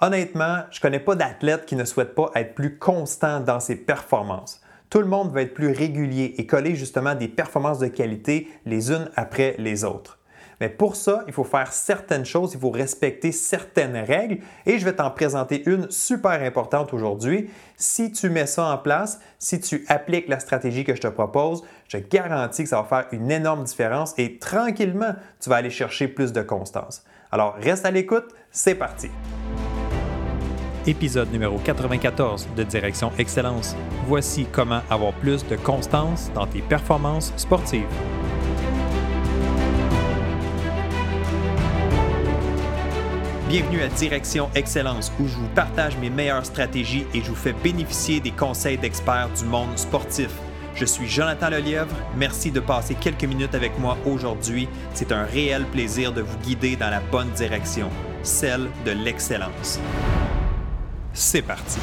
Honnêtement, je ne connais pas d'athlète qui ne souhaite pas être plus constant dans ses performances. Tout le monde veut être plus régulier et coller justement des performances de qualité les unes après les autres. Mais pour ça, il faut faire certaines choses, il faut respecter certaines règles et je vais t'en présenter une super importante aujourd'hui. Si tu mets ça en place, si tu appliques la stratégie que je te propose, je garantis que ça va faire une énorme différence et tranquillement, tu vas aller chercher plus de constance. Alors, reste à l'écoute, c'est parti. Épisode numéro 94 de Direction Excellence. Voici comment avoir plus de constance dans tes performances sportives. Bienvenue à Direction Excellence où je vous partage mes meilleures stratégies et je vous fais bénéficier des conseils d'experts du monde sportif. Je suis Jonathan Lelièvre. Merci de passer quelques minutes avec moi aujourd'hui. C'est un réel plaisir de vous guider dans la bonne direction, celle de l'excellence. C'est parti.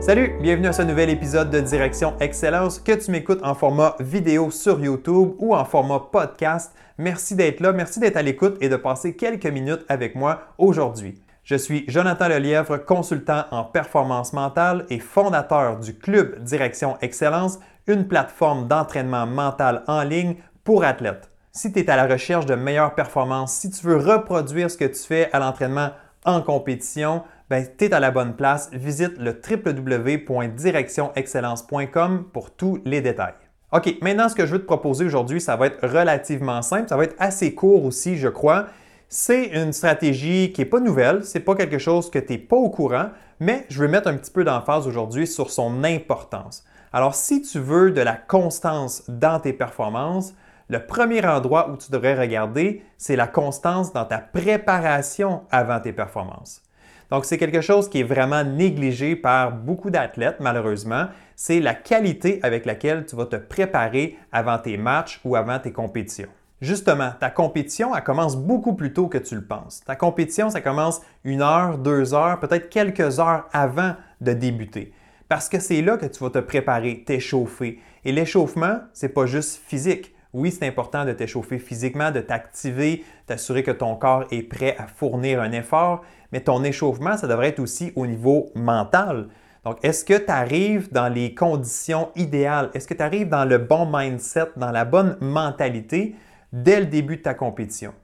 Salut, bienvenue à ce nouvel épisode de Direction Excellence, que tu m'écoutes en format vidéo sur YouTube ou en format podcast. Merci d'être là, merci d'être à l'écoute et de passer quelques minutes avec moi aujourd'hui. Je suis Jonathan Lelièvre, consultant en performance mentale et fondateur du Club Direction Excellence, une plateforme d'entraînement mental en ligne pour athlètes. Si tu es à la recherche de meilleures performances, si tu veux reproduire ce que tu fais à l'entraînement en compétition, ben, tu es à la bonne place. Visite le www.directionexcellence.com pour tous les détails. OK, maintenant ce que je veux te proposer aujourd'hui, ça va être relativement simple, ça va être assez court aussi, je crois. C'est une stratégie qui n'est pas nouvelle, c'est pas quelque chose que tu n'es pas au courant, mais je veux mettre un petit peu d'emphase aujourd'hui sur son importance. Alors, si tu veux de la constance dans tes performances, le premier endroit où tu devrais regarder, c'est la constance dans ta préparation avant tes performances. Donc, c'est quelque chose qui est vraiment négligé par beaucoup d'athlètes, malheureusement. C'est la qualité avec laquelle tu vas te préparer avant tes matchs ou avant tes compétitions. Justement, ta compétition, elle commence beaucoup plus tôt que tu le penses. Ta compétition, ça commence une heure, deux heures, peut-être quelques heures avant de débuter. Parce que c'est là que tu vas te préparer, t'échauffer. Et l'échauffement, c'est pas juste physique. Oui, c'est important de t'échauffer physiquement, de t'activer, t'assurer que ton corps est prêt à fournir un effort, mais ton échauffement, ça devrait être aussi au niveau mental. Donc, est-ce que tu arrives dans les conditions idéales? Est-ce que tu arrives dans le bon mindset, dans la bonne mentalité? Dès le début de ta compétition?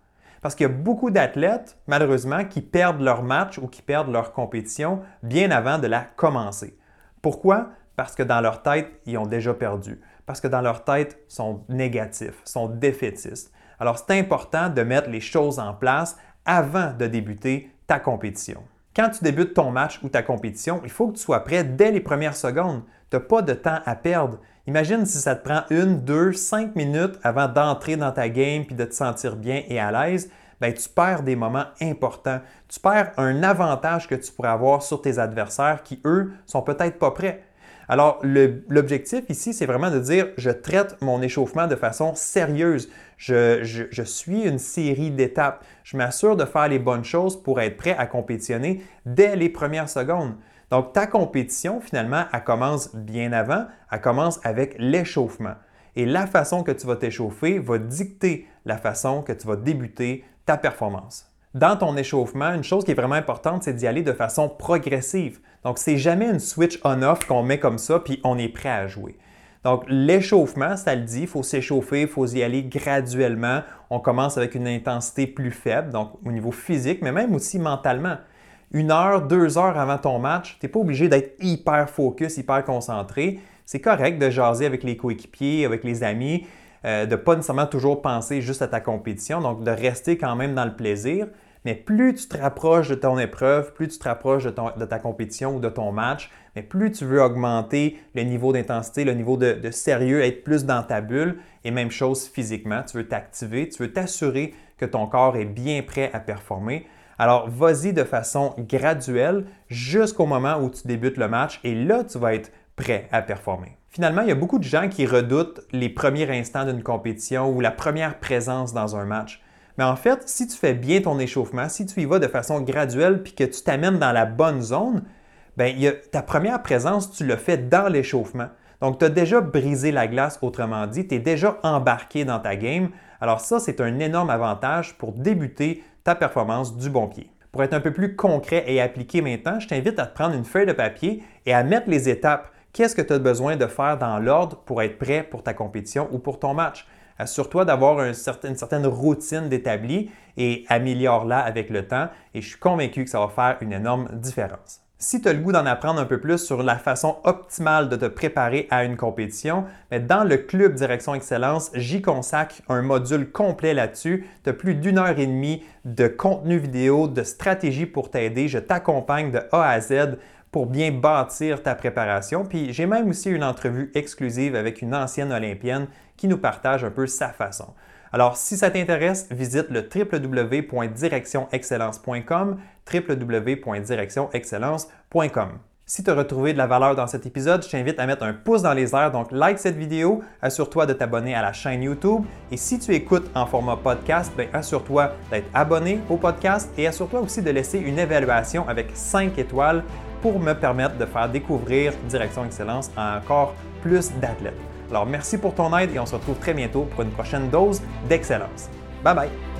Parce qu'il y a beaucoup d'athlètes, malheureusement, qui perdent leur match ou qui perdent leur compétition bien avant de la commencer. Pourquoi? Parce que dans leur tête, ils ont déjà perdu. Parce que dans leur tête, ils sont négatifs, sont défaitistes. Alors, c'est important de mettre les choses en place avant de débuter ta compétition. Quand tu débutes ton match ou ta compétition, il faut que tu sois prêt dès les premières secondes. Tu n'as pas de temps à perdre. Imagine si ça te prend une, deux, cinq minutes avant d'entrer dans ta game puis de te sentir bien et à l'aise. Bien, tu perds des moments importants. Tu perds un avantage que tu pourrais avoir sur tes adversaires qui, eux, sont peut-être pas prêts. Alors, l'objectif ici, c'est vraiment de dire, je traite mon échauffement de façon sérieuse. Je, suis une série d'étapes. Je m'assure de faire les bonnes choses pour être prêt à compétitionner dès les premières secondes. Donc, ta compétition, finalement, elle commence bien avant, elle commence avec l'échauffement. Et la façon que tu vas t'échauffer va dicter la façon que tu vas débuter ta performance dans ton échauffement, une chose qui est vraiment importante, c'est d'y aller de façon progressive. Donc, c'est jamais une switch on-off qu'on met comme ça, puis on est prêt à jouer. Donc, l'échauffement, ça le dit, il faut s'échauffer, il faut y aller graduellement. On commence avec une intensité plus faible, donc au niveau physique, mais même aussi mentalement. Une heure, deux heures avant ton match, tu n'es pas obligé d'être hyper focus, hyper concentré. C'est correct de jaser avec les coéquipiers, avec les amis, euh, de ne pas nécessairement toujours penser juste à ta compétition, donc de rester quand même dans le plaisir. Mais plus tu te rapproches de ton épreuve, plus tu te rapproches de, ta compétition ou de ton match, mais plus tu veux augmenter le niveau d'intensité, le niveau de, de, sérieux, être plus dans ta bulle. Et même chose physiquement, tu veux t'activer, tu veux t'assurer que ton corps est bien prêt à performer. Alors, vas-y de façon graduelle jusqu'au moment où tu débutes le match et là, tu vas être prêt à performer. Finalement, il y a beaucoup de gens qui redoutent les premiers instants d'une compétition ou la première présence dans un match. Mais en fait, si tu fais bien ton échauffement, si tu y vas de façon graduelle puis que tu t'amènes dans la bonne zone, ben, ta première présence, tu l'as fait dans l'échauffement. Donc, tu as déjà brisé la glace, autrement dit, tu es déjà embarqué dans ta game. Alors ça, c'est un énorme avantage pour débuter ta performance du bon pied. Pour être un peu plus concret et appliqué maintenant, je t'invite à te prendre une feuille de papier et à mettre les étapes. Qu'est-ce que tu as besoin de faire dans l'ordre pour être prêt pour ta compétition ou pour ton match? Assure-toi d'avoir une certaine, routine d'établi et améliore-la avec le temps et je suis convaincu que ça va faire une énorme différence. Si tu as le goût d'en apprendre un peu plus sur la façon optimale de te préparer à une compétition, dans le club Direction Excellence, j'y consacre un module complet là-dessus. Tu as plus d'une heure et demie de contenu vidéo, de stratégie pour t'aider. Je t'accompagne de A à Z pour bien bâtir ta préparation. Puis j'ai même aussi une entrevue exclusive avec une ancienne Olympienne qui nous partage un peu sa façon. Alors, si ça t'intéresse, visite le www.directionexcellence.com, www.directionexcellence.com. Si tu as retrouvé de la valeur dans cet épisode, je t'invite à mettre un pouce dans les airs, donc like cette vidéo, assure-toi de t'abonner à la chaîne YouTube et si tu écoutes en format podcast, ben, assure-toi d'être abonné au podcast et assure-toi aussi de laisser une évaluation avec 5 étoiles pour me permettre de faire découvrir Direction Excellence à encore plus d'athlètes. Alors merci pour ton aide et on se retrouve très bientôt pour une prochaine dose d'excellence. Bye bye!